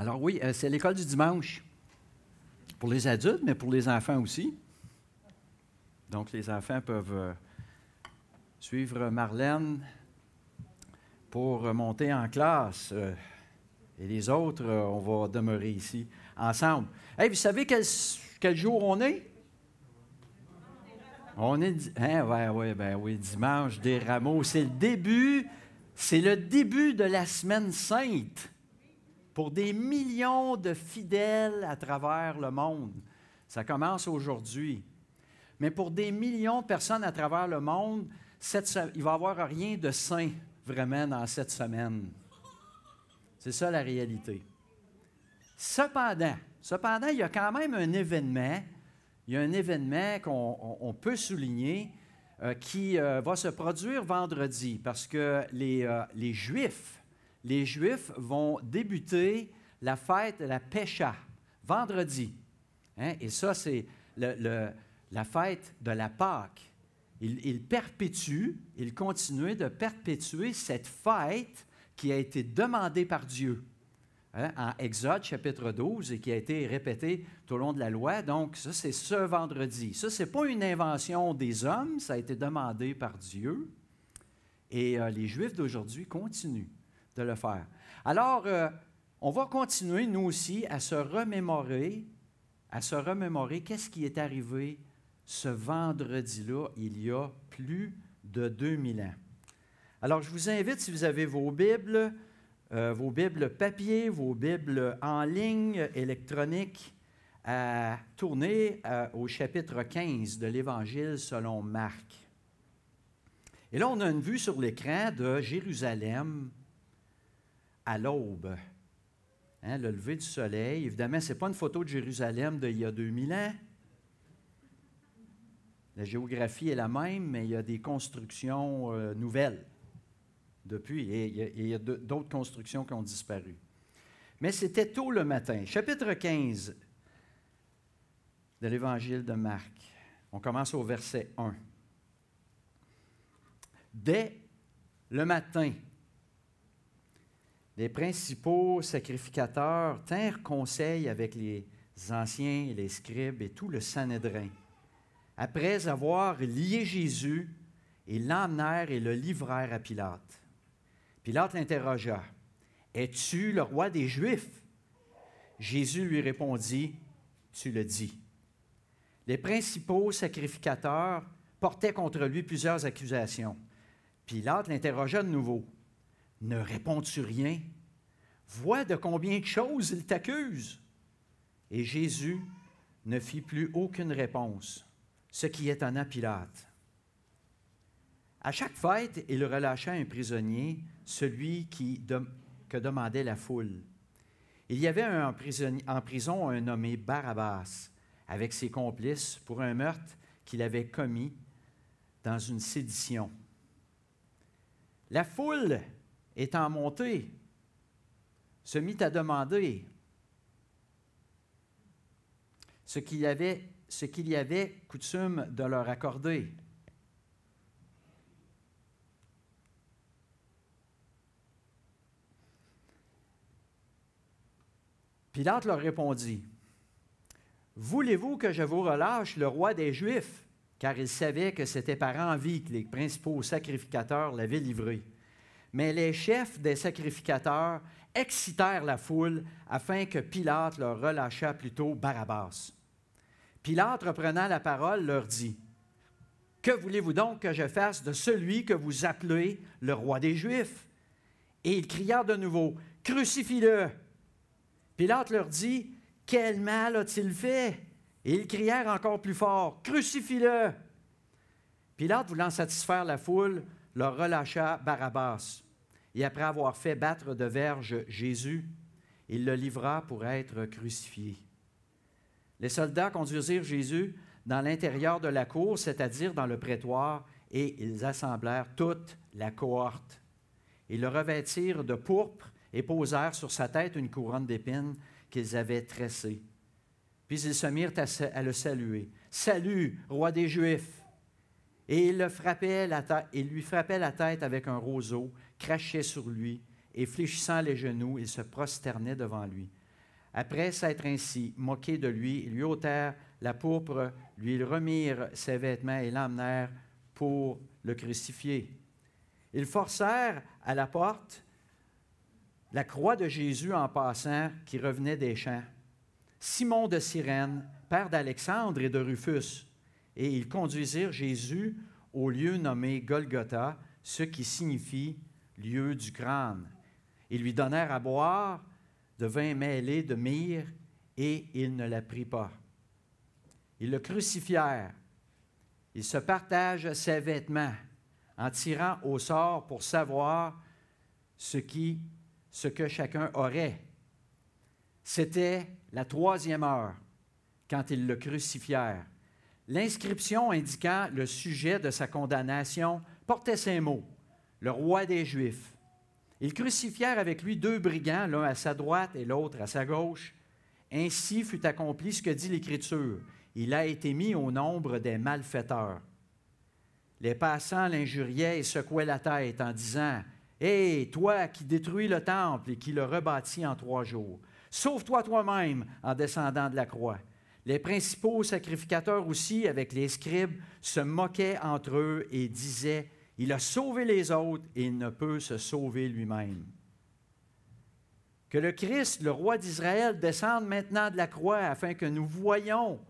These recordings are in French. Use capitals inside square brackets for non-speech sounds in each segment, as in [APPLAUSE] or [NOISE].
Alors oui, euh, c'est l'école du dimanche. Pour les adultes, mais pour les enfants aussi. Donc les enfants peuvent euh, suivre Marlène pour monter en classe. euh, et les autres, on va demeurer ici ensemble. Hey, vous savez quel, jour on est? On est, hein, ouais, ouais, ben oui, dimanche des rameaux. C'est le début, c'est le début de la semaine sainte pour des millions de fidèles à travers le monde. Ça commence aujourd'hui. Mais pour des millions de personnes à travers le monde, cette il va n'y avoir rien de saint vraiment dans cette semaine. C'est ça la réalité. Cependant, cependant, il y a quand même un événement, il y a un événement qu'on on- on peut souligner euh, qui euh, va se produire vendredi parce que les, euh, les Juifs, les Juifs vont débuter la fête de la Pécha vendredi. Hein? Et ça, c'est la fête de la Pâque. Ils, ils perpétuent, ils continuent de perpétuer cette fête qui a été demandée par Dieu hein, en Exode chapitre 12 et qui a été répétée tout au long de la loi. Donc, ça, c'est ce vendredi. Ça, ce n'est pas une invention des hommes, ça a été demandé par Dieu. Et euh, les Juifs d'aujourd'hui continuent de le faire. Alors, euh, on va continuer, nous aussi, à se remémorer, à se remémorer qu'est-ce qui est arrivé ce vendredi-là, il y a plus de 2000 ans. Alors, je vous invite, si vous avez vos Bibles, euh, vos Bibles papier, vos Bibles en ligne, électroniques, à tourner euh, au chapitre 15 de l'Évangile selon Marc. Et là, on a une vue sur l'écran de Jérusalem à l'aube. Hein, le lever du soleil. Évidemment, ce n'est pas une photo de Jérusalem d'il y a 2000 ans. La géographie est la même, mais il y a des constructions euh, nouvelles depuis, et il y a, d'autres constructions qui ont disparu. Mais c'était tôt le matin. Chapitre 15 de l'Évangile de Marc. On commence au verset 1. Dès le matin, les principaux sacrificateurs tinrent conseil avec les anciens, les scribes et tout le Sanhédrin. Après avoir lié Jésus, ils l'emmenèrent et le livrèrent à Pilate. Pilate l'interrogea. Es-tu le roi des Juifs? Jésus lui répondit, Tu le dis. Les principaux sacrificateurs portaient contre lui plusieurs accusations. Pilate l'interrogea de nouveau. Ne réponds-tu rien? Vois de combien de choses il t'accuse. Et Jésus ne fit plus aucune réponse, ce qui étonna Pilate. À chaque fête, il relâcha un prisonnier, celui qui que demandait la foule. Il y avait un prisonnier- en prison un nommé Barabbas, avec ses complices, pour un meurtre qu'il avait commis dans une sédition. La foule, étant montée, se mit à demander ce qu'il y avait, ce qu'il y avait coutume de leur accorder. Pilate leur répondit, Voulez-vous que je vous relâche le roi des Juifs? Car il savait que c'était par envie que les principaux sacrificateurs l'avaient livré. Mais les chefs des sacrificateurs excitèrent la foule afin que Pilate leur relâchât plutôt Barabbas. Pilate, reprenant la parole, leur dit, Que voulez-vous donc que je fasse de celui que vous appelez le roi des Juifs? Et ils crièrent de nouveau, Crucifie-le! Pilate leur dit, Quel mal a-t-il fait? Et ils crièrent encore plus fort, Crucifie-le! Pilate, voulant satisfaire la foule, leur relâcha Barabbas. Et après avoir fait battre de verge Jésus, il le livra pour être crucifié. Les soldats conduisirent Jésus dans l'intérieur de la cour, c'est-à-dire dans le prétoire, et ils assemblèrent toute la cohorte. Ils le revêtirent de pourpre et posèrent sur sa tête une couronne d'épines qu'ils avaient tressée. Puis ils se mirent à, le saluer. Salut, roi des Juifs! Et il, lui frappait la tête avec un roseau, crachait sur lui, et fléchissant les genoux, il se prosternait devant lui. après s'être ainsi moqué de lui, ils lui ôtèrent la pourpre, lui remirent ses vêtements et l'emmenèrent pour le crucifier. Ils forcèrent à la porte la croix de Jésus en passant qui revenait des champs. Simon de Cyrène, père d'Alexandre et de Rufus, et ils conduisirent Jésus au lieu nommé Golgotha, ce qui signifie lieu du crâne. Ils lui donnèrent à boire de vin mêlé de myrrhe, et il ne la prit pas. Ils le crucifièrent. Ils se partagent ses vêtements en tirant au sort pour savoir ce, qui, ce que chacun aurait. C'était la troisième heure quand ils le crucifièrent. L'inscription indiquant le sujet de sa condamnation portait ces mots Le roi des Juifs. Ils crucifièrent avec lui deux brigands, l'un à sa droite et l'autre à sa gauche. Ainsi fut accompli ce que dit l'Écriture. Il a été mis au nombre des malfaiteurs. Les passants l'injuriaient et secouaient la tête en disant Hé, toi qui détruis le temple et qui le rebâtis en trois jours, sauve-toi toi-même en descendant de la croix. Les principaux sacrificateurs aussi, avec les scribes, se moquaient entre eux et disaient il a sauvé les autres et il ne peut se sauver lui-même. Que le Christ, le roi d'Israël, descende maintenant de la croix afin que nous voyions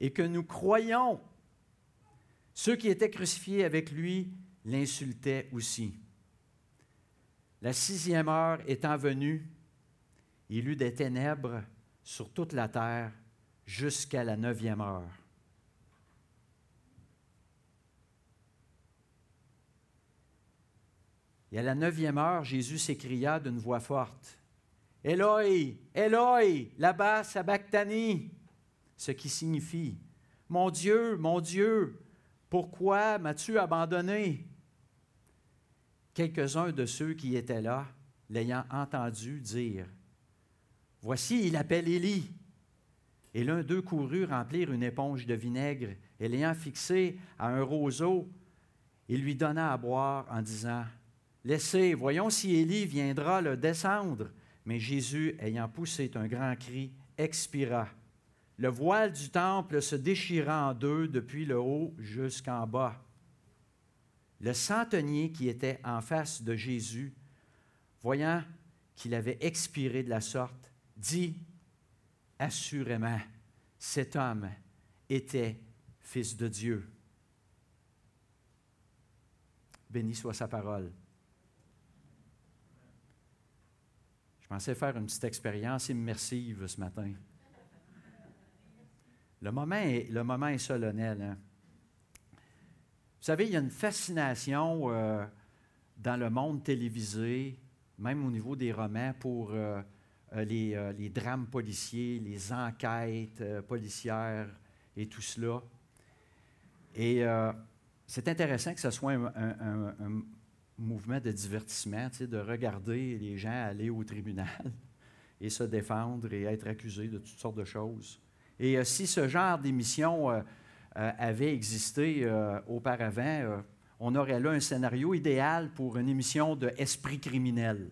et que nous croyions. Ceux qui étaient crucifiés avec lui l'insultaient aussi. La sixième heure étant venue, il eut des ténèbres sur toute la terre jusqu'à la neuvième heure. Et à la neuvième heure, Jésus s'écria d'une voix forte Eloi, Eloi, là-bas, sabachthani, ce qui signifie Mon Dieu, mon Dieu, pourquoi m'as-tu abandonné? Quelques-uns de ceux qui étaient là, l'ayant entendu dire Voici, il appelle Élie. Et l'un d'eux courut remplir une éponge de vinaigre, et l'ayant fixé à un roseau, il lui donna à boire en disant Laissez, voyons si Élie viendra le descendre. Mais Jésus, ayant poussé un grand cri, expira. Le voile du temple se déchira en deux depuis le haut jusqu'en bas. Le centenier qui était en face de Jésus, voyant qu'il avait expiré de la sorte, dit Assurément, cet homme était fils de Dieu. Béni soit sa parole. Je pensais faire une petite expérience immersive ce matin. Le moment est, solennel. Hein. Vous savez, il y a une fascination euh, dans le monde télévisé, même au niveau des romans, pour euh, les, les, drames policiers, les enquêtes policières et tout cela. Et c'est intéressant que ce soit un, mouvement de divertissement, de regarder les gens aller au tribunal [LAUGHS] et se défendre et être accusés de toutes sortes de choses. Et euh, si ce genre d'émission euh, euh, avait existé auparavant, on aurait là un scénario idéal pour une émission de esprit criminel.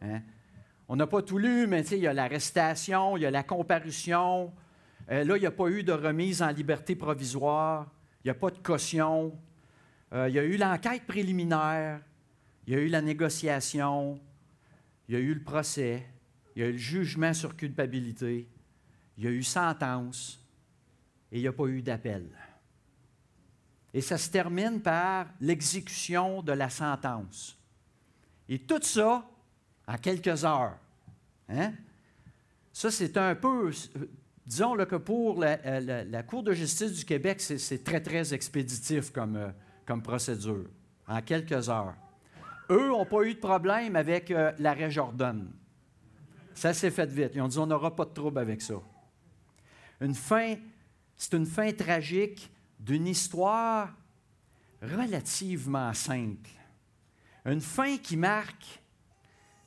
Hein? On n'a pas tout lu, mais il y a l'arrestation, il y a la comparution. là, il n'y a pas eu de remise en liberté provisoire, il n'y a pas de caution, euh, il y a eu l'enquête préliminaire, il y a eu la négociation, il y a eu le procès, il y a eu le jugement sur culpabilité, il y a eu sentence. Et il n'y a pas eu d'appel. Et ça se termine par l'exécution de la sentence. Et tout ça en quelques heures. Hein? Ça, c'est un peu, disons que pour la, la, Cour de justice du Québec, c'est très, très expéditif comme, euh, comme procédure, en quelques heures. Eux n'ont pas eu de problème avec euh, l'arrêt Jordan. Ça s'est fait vite. Ils ont dit on n'aura pas de trouble avec ça. Une fin, c'est une fin tragique d'une histoire relativement simple. Une fin qui marque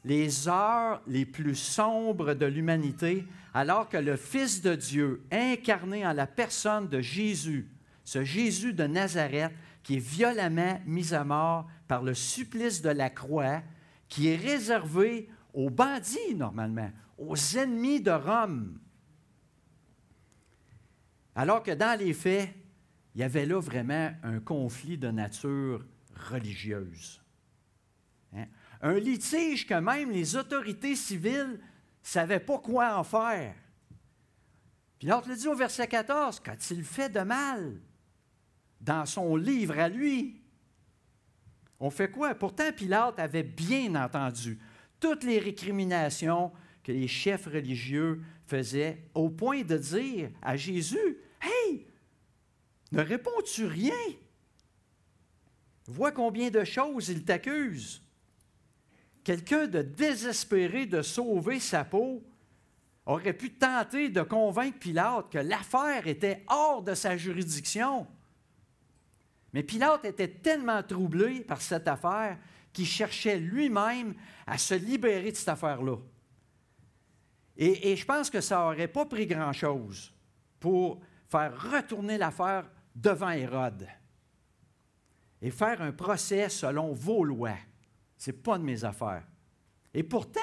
les heures les plus sombres de l'humanité, alors que le Fils de Dieu, incarné en la personne de Jésus, ce Jésus de Nazareth, qui est violemment mis à mort par le supplice de la croix, qui est réservé aux bandits, normalement, aux ennemis de Rome. Alors que dans les faits, il y avait là vraiment un conflit de nature religieuse. Hein? Un litige que même les autorités civiles ne savaient pas quoi en faire. Pilate le dit au verset 14, quand il fait de mal dans son livre à lui, on fait quoi? Pourtant, Pilate avait bien entendu toutes les récriminations que les chefs religieux faisaient, au point de dire à Jésus, Hey, ne réponds-tu rien? Vois combien de choses il t'accuse. Quelqu'un de désespéré de sauver sa peau aurait pu tenter de convaincre Pilate que l'affaire était hors de sa juridiction. Mais Pilate était tellement troublé par cette affaire qu'il cherchait lui-même à se libérer de cette affaire-là. Et, je pense que ça n'aurait pas pris grand-chose pour faire retourner l'affaire devant Hérode et faire un procès selon vos lois. Ce n'est pas de mes affaires. Et pourtant,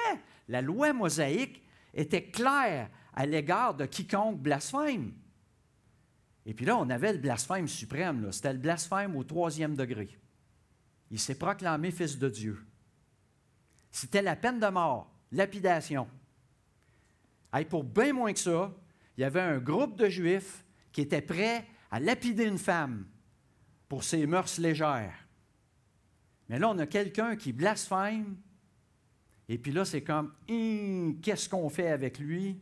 la loi mosaïque était claire à l'égard de quiconque blasphème. Et puis là, on avait le blasphème suprême. C'était le blasphème au troisième degré. Il s'est proclamé fils de Dieu. C'était la peine de mort, lapidation. Et pour bien moins que ça, il y avait un groupe de Juifs qui étaient prêts à lapider une femme pour ses mœurs légères. Mais là, on a quelqu'un qui blasphème, et puis là, c'est comme, hum, qu'est-ce qu'on fait avec lui?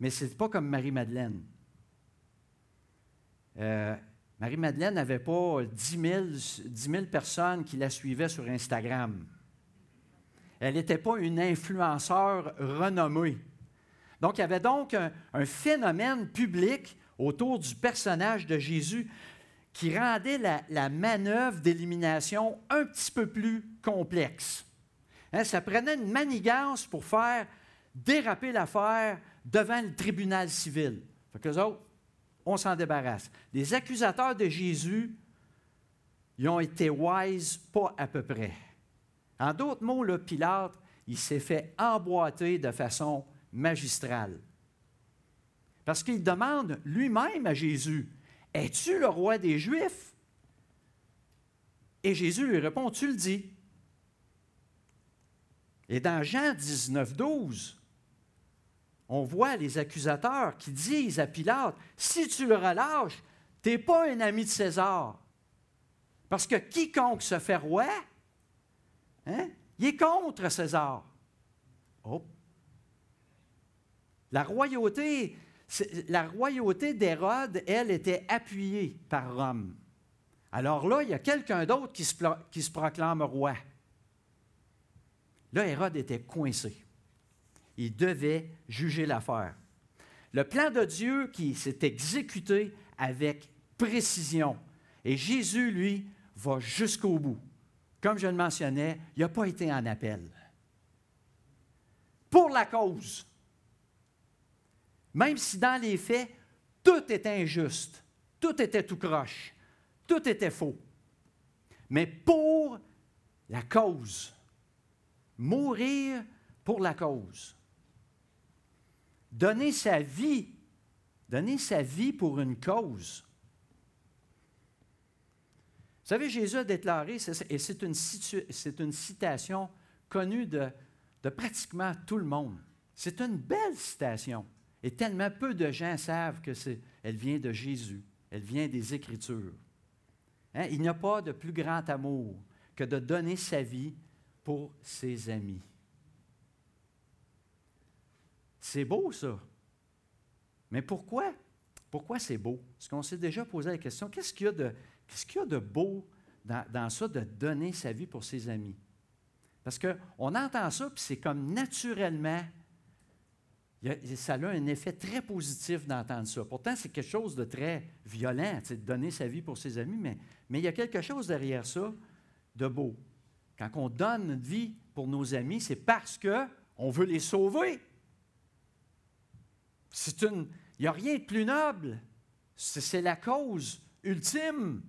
Mais ce n'est pas comme Marie-Madeleine. Euh, Marie-Madeleine n'avait pas 10 000, personnes qui la suivaient sur Instagram. Elle n'était pas une influenceur renommée. Donc, il y avait donc un phénomène public autour du personnage de Jésus qui rendait la, manœuvre d'élimination un petit peu plus complexe. Hein, ça prenait une manigance pour faire déraper l'affaire devant le tribunal civil. Fait que autres, on s'en débarrasse. Les accusateurs de Jésus, ils ont été wise pas à peu près. En d'autres mots, le Pilate, il s'est fait emboîter de façon magistrale. Parce qu'il demande lui-même à Jésus, Es-tu le roi des Juifs? Et Jésus lui répond, Tu le dis. Et dans Jean 19, 12, on voit les accusateurs qui disent à Pilate, si tu le relâches, tu n'es pas un ami de César. Parce que quiconque se fait roi, hein, il est contre César. Oh. La royauté, la royauté d'Hérode, elle, était appuyée par Rome. Alors là, il y a quelqu'un d'autre qui se, proclame roi. Là, Hérode était coincé. Il devait juger l'affaire. Le plan de Dieu qui s'est exécuté avec précision. Et Jésus, lui, va jusqu'au bout. Comme je le mentionnais, il n'a pas été en appel. Pour la cause. Même si dans les faits, tout était injuste, tout était tout croche, tout était faux. Mais pour la cause, mourir pour la cause, donner sa vie, donner sa vie pour une cause. Vous savez, Jésus a déclaré, et c'est une, une, citation connue de, de pratiquement tout le monde. C'est une belle citation. Et tellement peu de gens savent que elle vient de Jésus, elle vient des Écritures. Hein? Il n'y a pas de plus grand amour que de donner sa vie pour ses amis. C'est beau, ça. Mais pourquoi? Pourquoi c'est beau? Est-ce qu'on s'est déjà posé la question, qu'est-ce qu'il y a de, qu'est-ce qu'il y a de beau dans, dans, ça de donner sa vie pour ses amis? Parce qu'on entend ça, puis c'est comme naturellement ça a un effet très positif d'entendre ça. Pourtant, c'est quelque chose de très violent, de donner sa vie pour ses amis, mais, il y a quelque chose derrière ça de beau. Quand on donne notre vie pour nos amis, c'est parce qu'on veut les sauver. C'est une, il n'y a rien de plus noble. C'est la cause ultime.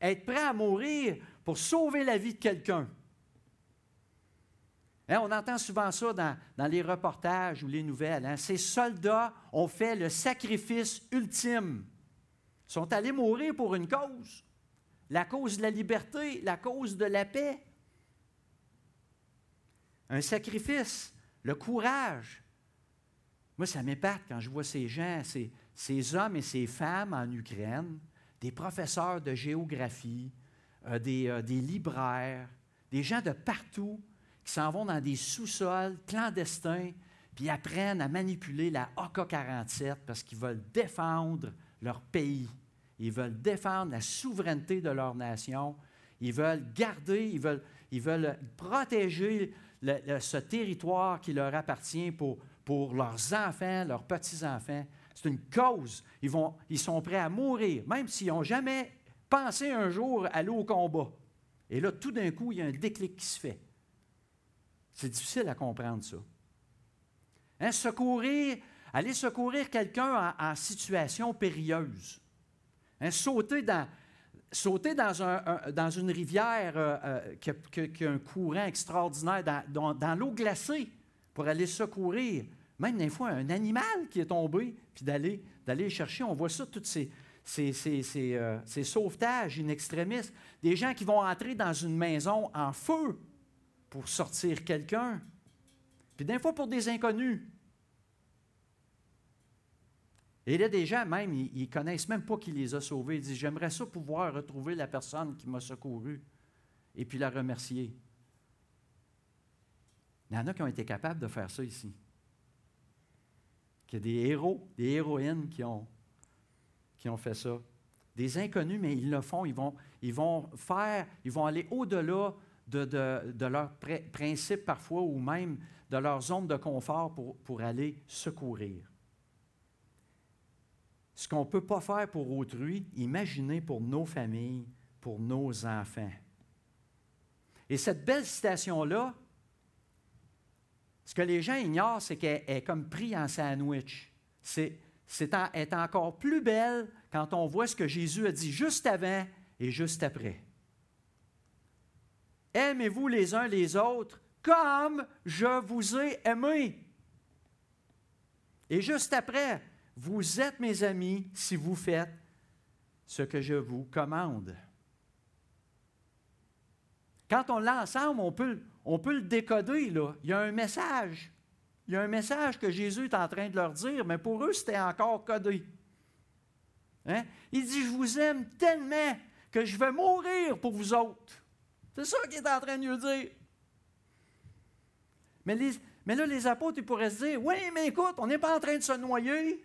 Être prêt à mourir pour sauver la vie de quelqu'un. Hein, on entend souvent ça dans, les reportages ou les nouvelles. Hein. Ces soldats ont fait le sacrifice ultime. Ils sont allés mourir pour une cause. La cause de la liberté, la cause de la paix. Un sacrifice, le courage. Moi, ça m'épate quand je vois ces gens, ces, hommes et ces femmes en Ukraine, des professeurs de géographie, euh, euh, des libraires, des gens de partout qui s'en vont dans des sous-sols clandestins, puis apprennent à manipuler la AK-47 parce qu'ils veulent défendre leur pays. Ils veulent défendre la souveraineté de leur nation. Ils veulent garder, ils veulent, ils veulent protéger ce territoire qui leur appartient pour, pour leurs enfants, leurs petits-enfants. C'est une cause. Ils, vont, ils sont prêts à mourir, même s'ils n'ont jamais pensé un jour aller au combat. Et là, tout d'un coup, il y a un déclic qui se fait. C'est difficile à comprendre ça. Hein, secourir, aller secourir quelqu'un en, situation périlleuse. Hein, sauter dans, une rivière euh, euh, qui, a, un courant extraordinaire, dans, l'eau glacée, pour aller secourir. Même des fois, un animal qui est tombé, puis d'aller, chercher. On voit ça, tous ces, euh, ces sauvetages in extremis. Des gens qui vont entrer dans une maison en feu pour sortir quelqu'un, puis des fois pour des inconnus. Et là, des gens, même, ils ne connaissent même pas qui les a sauvés. Ils disent J'aimerais ça pouvoir retrouver la personne qui m'a secouru et puis la remercier. Il y en a qui ont été capables de faire ça ici. Il y a des héros, des héroïnes qui ont, qui ont fait ça. Des inconnus, mais ils le font. Ils vont, ils vont faire, ils vont aller au-delà de, leurs principes parfois ou même de leur zone de confort pour, pour aller secourir. Ce qu'on ne peut pas faire pour autrui, imaginez pour nos familles, pour nos enfants. Et cette belle citation-là, ce que les gens ignorent, c'est qu'elle est comme prise en sandwich. C'est, c'est est encore plus belle quand on voit ce que Jésus a dit juste avant et juste après. Aimez-vous les uns les autres comme je vous ai aimé. Et juste après, vous êtes mes amis si vous faites ce que je vous commande. Quand on l'a ensemble, on peut, le décoder. Il y a un message. Il y a un message que Jésus est en train de leur dire, mais pour eux, c'était encore codé. Hein? Il dit, je vous aime tellement que je vais mourir pour vous autres. C'est ça qu'il est en train de nous dire. Mais, là, les apôtres, ils pourraient se dire Oui, mais écoute, on n'est pas en train de se noyer.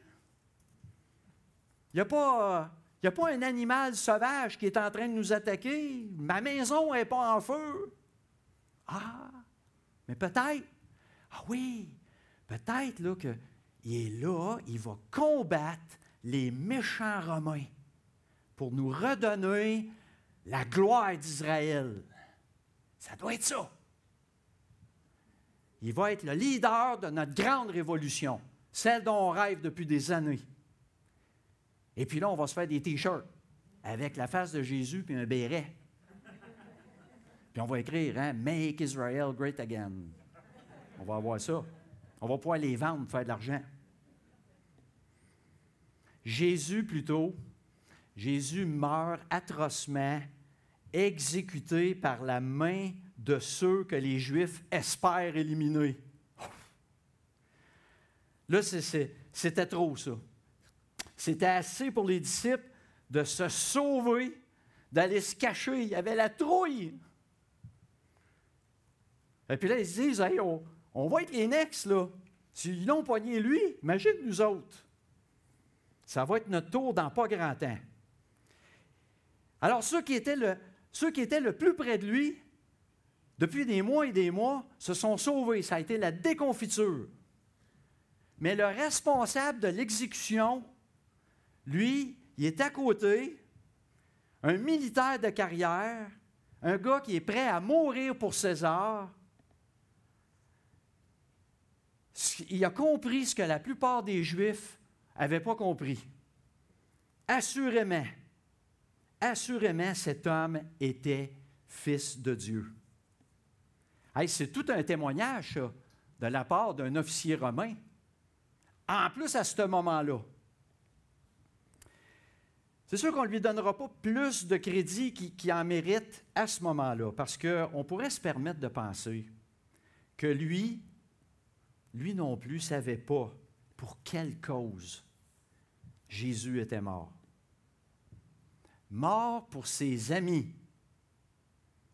Il n'y a, pas, a pas un animal sauvage qui est en train de nous attaquer. Ma maison n'est pas en feu. Ah, mais peut-être. Ah oui, peut-être là qu'il est là, il va combattre les méchants Romains pour nous redonner la gloire d'Israël. Ça doit être ça. Il va être le leader de notre grande révolution, celle dont on rêve depuis des années. Et puis là, on va se faire des t-shirts avec la face de Jésus puis un béret. Puis on va écrire, hein, Make Israel Great Again. On va avoir ça. On va pouvoir les vendre, faire de l'argent. Jésus, plutôt, Jésus meurt atrocement exécuté par la main de ceux que les Juifs espèrent éliminer. Là, c'était trop ça. C'était assez pour les disciples de se sauver, d'aller se cacher. Il y avait la trouille. Et puis là, ils se disent, on, va être les next, là. S'ils l'ont poigné lui, imagine nous autres. Ça va être notre tour dans pas grand temps. Alors, ceux qui étaient le, ceux qui étaient le plus près de lui, depuis des mois et des mois, se sont sauvés. Ça a été la déconfiture. Mais le responsable de l'exécution, lui, il est à côté, un militaire de carrière, un gars qui est prêt à mourir pour César. Il a compris ce que la plupart des Juifs n'avaient pas compris. Assurément, Assurément, cet homme était fils de Dieu. c'est tout un témoignage, de la part d'un officier romain. En plus, à ce moment-là. C'est sûr qu'on ne lui donnera pas plus de crédit qu'il en mérite à ce moment-là, parce qu'on pourrait se permettre de penser que lui, lui non plus, savait pas pour quelle cause Jésus était mort. Mort pour ses amis.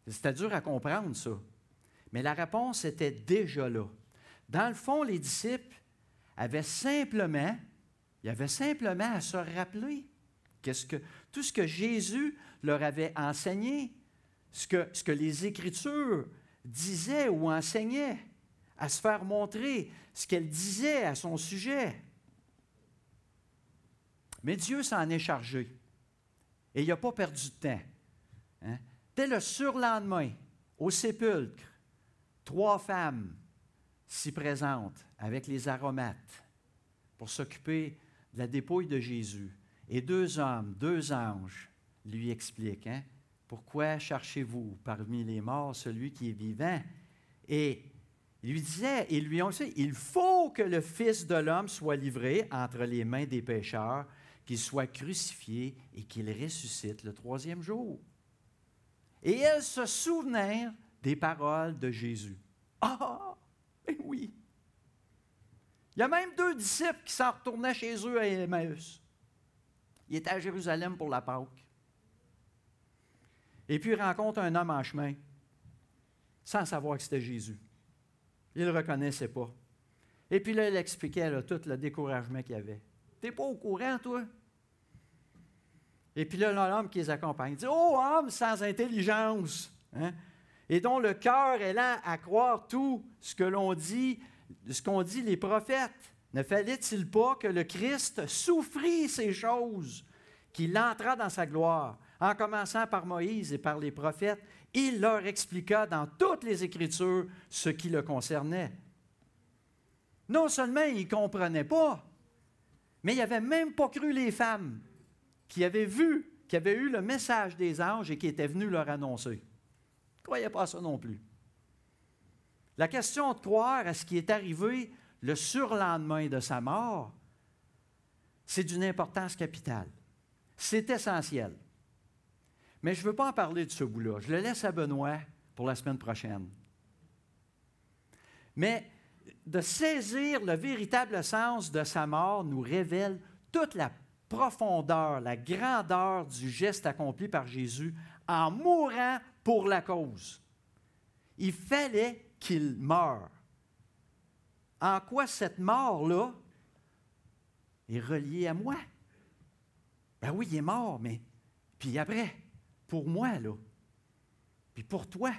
C'était dur à comprendre, ça. Mais la réponse était déjà là. Dans le fond, les disciples avaient simplement, il avait simplement à se rappeler tout ce que Jésus leur avait enseigné, ce que, ce que les Écritures disaient ou enseignaient, à se faire montrer ce qu'elles disaient à son sujet. Mais Dieu s'en est chargé. Et il n'a pas perdu de temps. Hein? Dès le surlendemain, au sépulcre, trois femmes s'y présentent avec les aromates pour s'occuper de la dépouille de Jésus. Et deux hommes, deux anges, lui expliquent hein, Pourquoi cherchez-vous parmi les morts celui qui est vivant? Et il lui disait, ils lui ont dit Il faut que le Fils de l'homme soit livré entre les mains des pécheurs, qu'il soit crucifié et qu'il ressuscite le troisième jour. Et elles se souvenèrent des paroles de Jésus. Ah, ben oui. Il y a même deux disciples qui s'en retournaient chez eux à Emmaüs. Ils étaient à Jérusalem pour la Pâque. Et puis il rencontre un homme en chemin, sans savoir que c'était Jésus. Il ne le reconnaissait pas. Et puis là, il expliquait tout le découragement qu'il y avait. T'es pas au courant, toi? Et puis là, l'homme qui les accompagne dit Oh, homme sans intelligence! Hein? et dont le cœur est lent à croire tout ce que l'on dit, ce qu'ont dit les prophètes. Ne fallait-il pas que le Christ souffrit ces choses, qu'il entra dans sa gloire, en commençant par Moïse et par les prophètes, il leur expliqua dans toutes les Écritures ce qui le concernait. Non seulement ils ne comprenaient pas, mais ils n'avaient même pas cru les femmes qui avaient vu, qui avaient eu le message des anges et qui étaient venus leur annoncer ne croyait pas à ça non plus. La question de croire à ce qui est arrivé le surlendemain de sa mort, c'est d'une importance capitale. C'est essentiel. Mais je ne veux pas en parler de ce bout-là. Je le laisse à Benoît pour la semaine prochaine. Mais de saisir le véritable sens de sa mort nous révèle toute la profondeur, la grandeur du geste accompli par Jésus en mourant pour la cause. Il fallait qu'il meure. En quoi cette mort-là est reliée à moi? Ben oui, il est mort, mais puis après, pour moi, là, puis pour toi,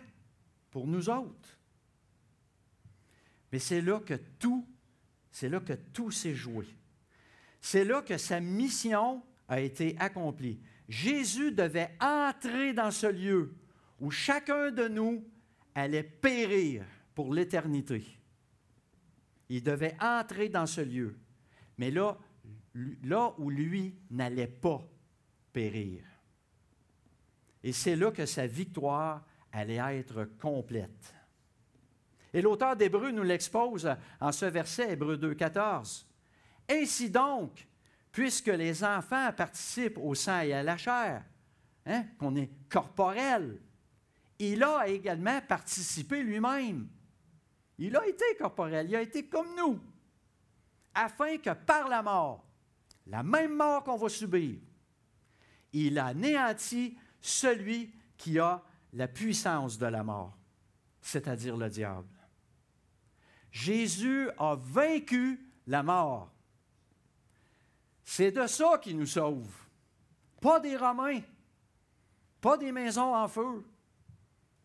pour nous autres. Mais c'est là que tout, c'est là que tout s'est joué. C'est là que sa mission a été accomplie. Jésus devait entrer dans ce lieu où chacun de nous allait périr pour l'éternité. Il devait entrer dans ce lieu. Mais là, là où lui n'allait pas périr. Et c'est là que sa victoire allait être complète. Et l'auteur d'Hébreu nous l'expose en ce verset, Hébreu 2, 14. Ainsi donc, puisque les enfants participent au sang et à la chair, hein, qu'on est corporel, il a également participé lui-même. Il a été corporel, il a été comme nous, afin que par la mort, la même mort qu'on va subir, il a anéanti celui qui a la puissance de la mort, c'est-à-dire le diable. Jésus a vaincu la mort. C'est de ça qu'il nous sauve. Pas des Romains, pas des maisons en feu,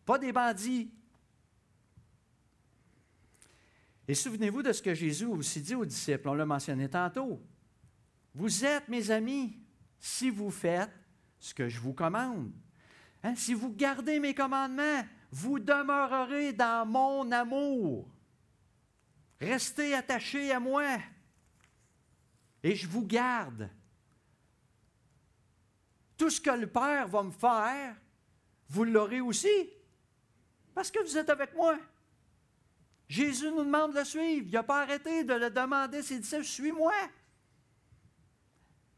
pas des bandits. Et souvenez-vous de ce que Jésus a aussi dit aux disciples, on l'a mentionné tantôt. Vous êtes mes amis si vous faites ce que je vous commande. Hein? Si vous gardez mes commandements, vous demeurerez dans mon amour. Restez attachés à moi. Et je vous garde. Tout ce que le Père va me faire, vous l'aurez aussi. Parce que vous êtes avec moi. Jésus nous demande de le suivre. Il n'a pas arrêté de le demander à ses disciples, suis-moi.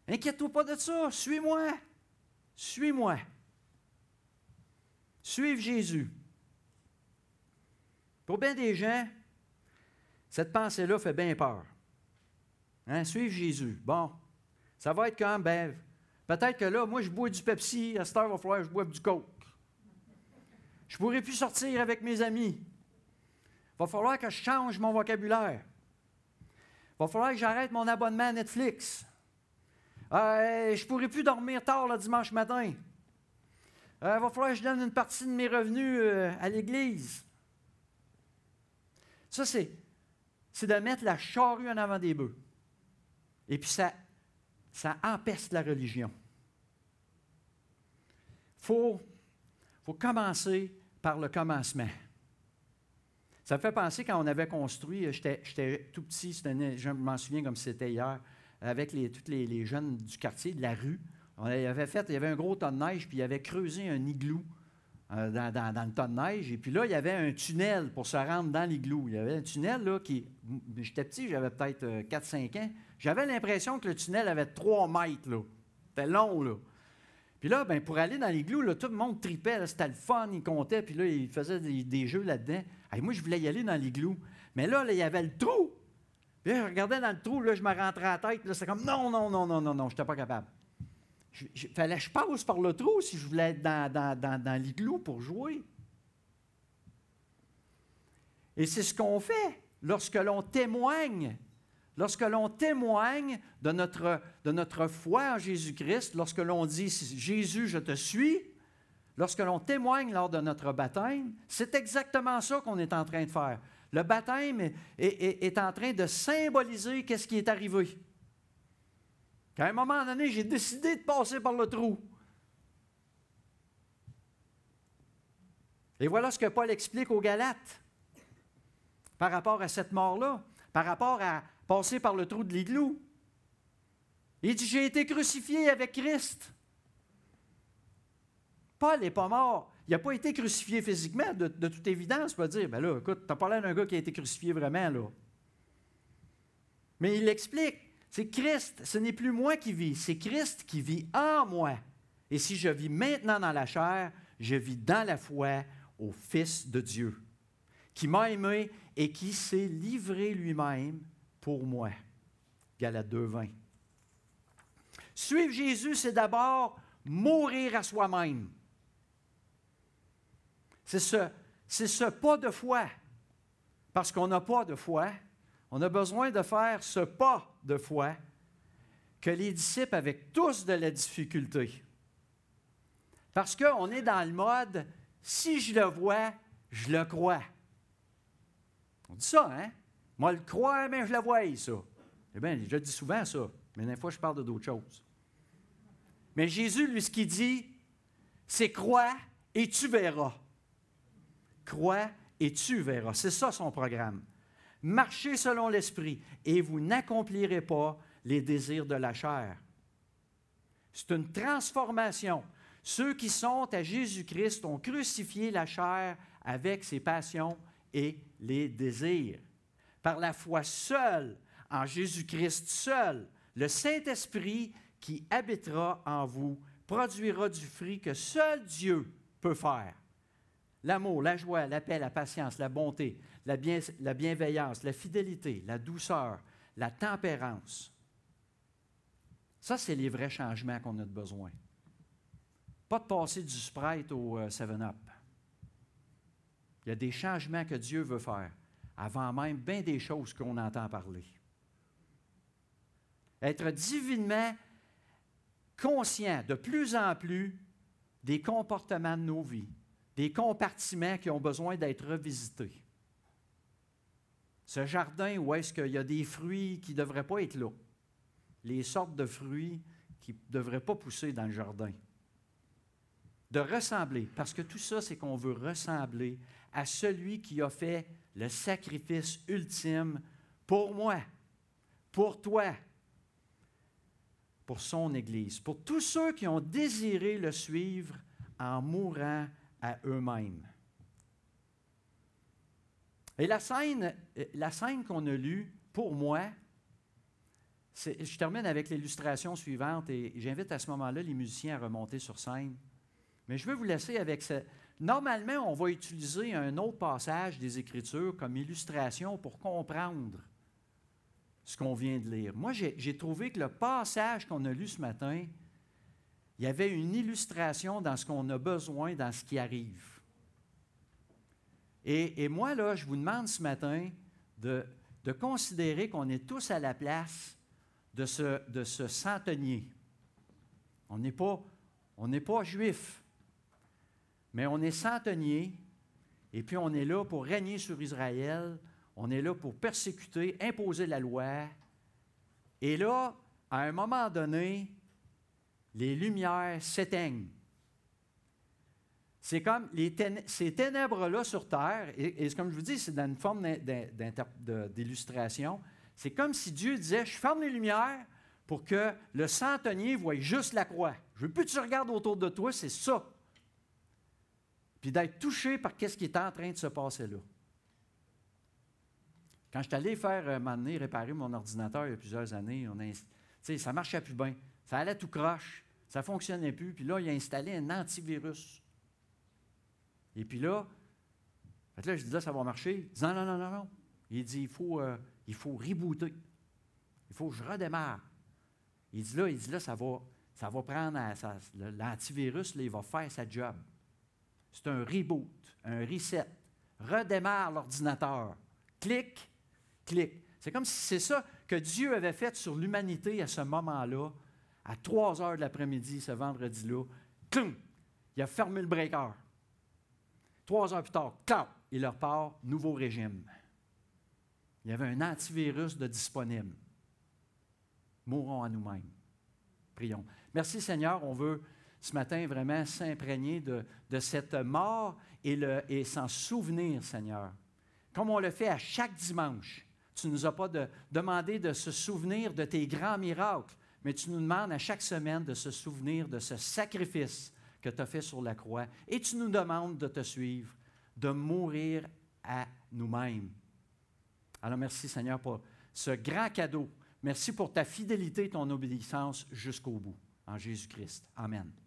Inquiète-toi pas de ça, suis-moi. Suis-moi. Suive Jésus. Pour bien des gens, cette pensée-là fait bien peur. Hein? Suivre Jésus. Bon, ça va être quand ben, peut-être que là, moi, je bois du Pepsi, à cette heure, il va falloir que je boive du Coke. Je ne pourrai plus sortir avec mes amis. Il va falloir que je change mon vocabulaire. Il va falloir que j'arrête mon abonnement à Netflix. Euh, je ne pourrai plus dormir tard le dimanche matin. Il euh, va falloir que je donne une partie de mes revenus euh, à l'Église. Ça, c'est, c'est de mettre la charrue en avant des bœufs. Et puis ça, ça empeste la religion. Il faut, faut commencer par le commencement. Ça me fait penser quand on avait construit, j'étais tout petit, je m'en souviens comme c'était hier, avec les, tous les, jeunes du quartier, de la rue. On avait fait, il y avait un gros tas de neige, puis il avait creusé un igloo euh, dans, le tas de neige. Et puis là, il y avait un tunnel pour se rendre dans l'igloo. Il y avait un tunnel là qui. J'étais petit, j'avais peut-être 4-5 euh, ans. J'avais l'impression que le tunnel avait 3 mètres. là. C'était long, là. Puis là, ben, pour aller dans l'igloo, là, tout le monde tripait. C'était le fun, il comptait. Puis là, il faisait des, jeux là-dedans. moi, je voulais y aller dans l'igloo. Mais là, il y avait le trou. Puis là, je regardais dans le trou, là, je me rentrais à la tête. Là, c'était comme non, non, non, non, non, non, je n'étais pas capable. Il fallait que je passe par le trou si je voulais être dans, dans, dans, l'igloo pour jouer. Et c'est ce qu'on fait lorsque l'on témoigne Lorsque l'on témoigne de notre, de notre foi en Jésus-Christ, lorsque l'on dit Jésus, je te suis, lorsque l'on témoigne lors de notre baptême, c'est exactement ça qu'on est en train de faire. Le baptême est, est en train de symboliser qu'est-ce qui est arrivé. Qu'à un moment donné, j'ai décidé de passer par le trou. Et voilà ce que Paul explique aux Galates par rapport à cette mort-là, par rapport à passer par le trou de l'igloo. Il dit, j'ai été crucifié avec Christ. Paul n'est pas mort. Il n'a pas été crucifié physiquement, de, toute évidence. On dire, ben là, écoute, tu n'as pas l'air d'un gars qui a été crucifié vraiment, là. Mais il explique, c'est Christ, ce n'est plus moi qui vis, c'est Christ qui vit en moi. Et si je vis maintenant dans la chair, je vis dans la foi au Fils de Dieu, qui m'a aimé et qui s'est livré lui-même pour moi. Galates 2, 20. Suivre Jésus, c'est d'abord mourir à soi-même. C'est ce, c'est ce pas de foi. Parce qu'on n'a pas de foi, on a besoin de faire ce pas de foi que les disciples avaient tous de la difficulté. Parce qu'on est dans le mode, si je le vois, je le crois. On dit ça, hein? Moi, le croire, mais je le vois, ça. Eh bien, je dis souvent ça, mais des fois, je parle de d'autres choses. Mais Jésus, lui, ce qu'il dit, c'est crois et tu verras. Crois et tu verras. C'est ça son programme. Marchez selon l'Esprit et vous n'accomplirez pas les désirs de la chair. C'est une transformation. Ceux qui sont à Jésus-Christ ont crucifié la chair avec ses passions et les désirs. Par la foi seule, en Jésus-Christ seul, le Saint-Esprit qui habitera en vous produira du fruit que seul Dieu peut faire. L'amour, la joie, la paix, la patience, la bonté, la, la bienveillance, la fidélité, la douceur, la tempérance. Ça, c'est les vrais changements qu'on a besoin. Pas de passer du Sprite au 7-Up. Euh, Il y a des changements que Dieu veut faire, avant même bien des choses qu'on entend parler. Être divinement conscient de plus en plus des comportements de nos vies, des compartiments qui ont besoin d'être revisités. Ce jardin où est-ce qu'il y a des fruits qui ne devraient pas être là, les sortes de fruits qui ne devraient pas pousser dans le jardin. De ressembler, parce que tout ça, c'est qu'on veut ressembler à celui qui a fait le sacrifice ultime pour moi, pour toi, pour son Église, pour tous ceux qui ont désiré le suivre en mourant à eux-mêmes. Et la scène, la scène qu'on a lue, pour moi, je termine avec l'illustration suivante et j'invite à ce moment-là les musiciens à remonter sur scène. Mais je veux vous laisser avec ce. Normalement, on va utiliser un autre passage des Écritures comme illustration pour comprendre ce qu'on vient de lire. Moi, j'ai trouvé que le passage qu'on a lu ce matin, il y avait une illustration dans ce qu'on a besoin, dans ce qui arrive. Et, moi, là, je vous demande ce matin de, considérer qu'on est tous à la place de ce, de ce centenier. On n'est pas, pas juif, mais on est centenier, et puis on est là pour régner sur Israël, on est là pour persécuter, imposer la loi. Et là, à un moment donné, les lumières s'éteignent. C'est comme ces ténèbres-là sur terre, et, comme je vous dis, c'est dans une forme d'illustration. C'est comme si Dieu disait Je ferme les lumières pour que le centenier voie juste la croix. Je veux plus que tu regardes autour de toi, c'est ça. Puis d'être touché par ce qui est en train de se passer là. Quand je suis allé faire, euh, un réparer mon ordinateur il y a plusieurs années, on a, ça ne marchait plus bien. Ça allait tout croche. Ça ne fonctionnait plus. Puis là, il a installé un antivirus. Et puis là, là je dis là, ça va marcher. Il dit non, non, non, non, non. Il dit il faut, euh, il faut rebooter. Il faut que je redémarre. Il dit là, il dit là, ça va, ça va prendre l'antivirus, il va faire sa job. C'est un reboot, un reset. Redémarre l'ordinateur. Clic, clic. C'est comme si c'est ça que Dieu avait fait sur l'humanité à ce moment-là, à 3 heures de l'après-midi, ce vendredi-là. Il a fermé le breaker. Trois heures plus tard, il leur part, nouveau régime. Il y avait un antivirus de disponible. Mourons à nous-mêmes. Prions. Merci Seigneur, on veut ce matin vraiment s'imprégner de, cette mort et, et s'en souvenir, Seigneur. Comme on le fait à chaque dimanche. Tu ne nous as pas demandé de se souvenir de tes grands miracles, mais tu nous demandes à chaque semaine de se souvenir de ce sacrifice que tu as fait sur la croix. Et tu nous demandes de te suivre, de mourir à nous-mêmes. Alors merci Seigneur pour ce grand cadeau. Merci pour ta fidélité et ton obéissance jusqu'au bout. En Jésus-Christ. Amen.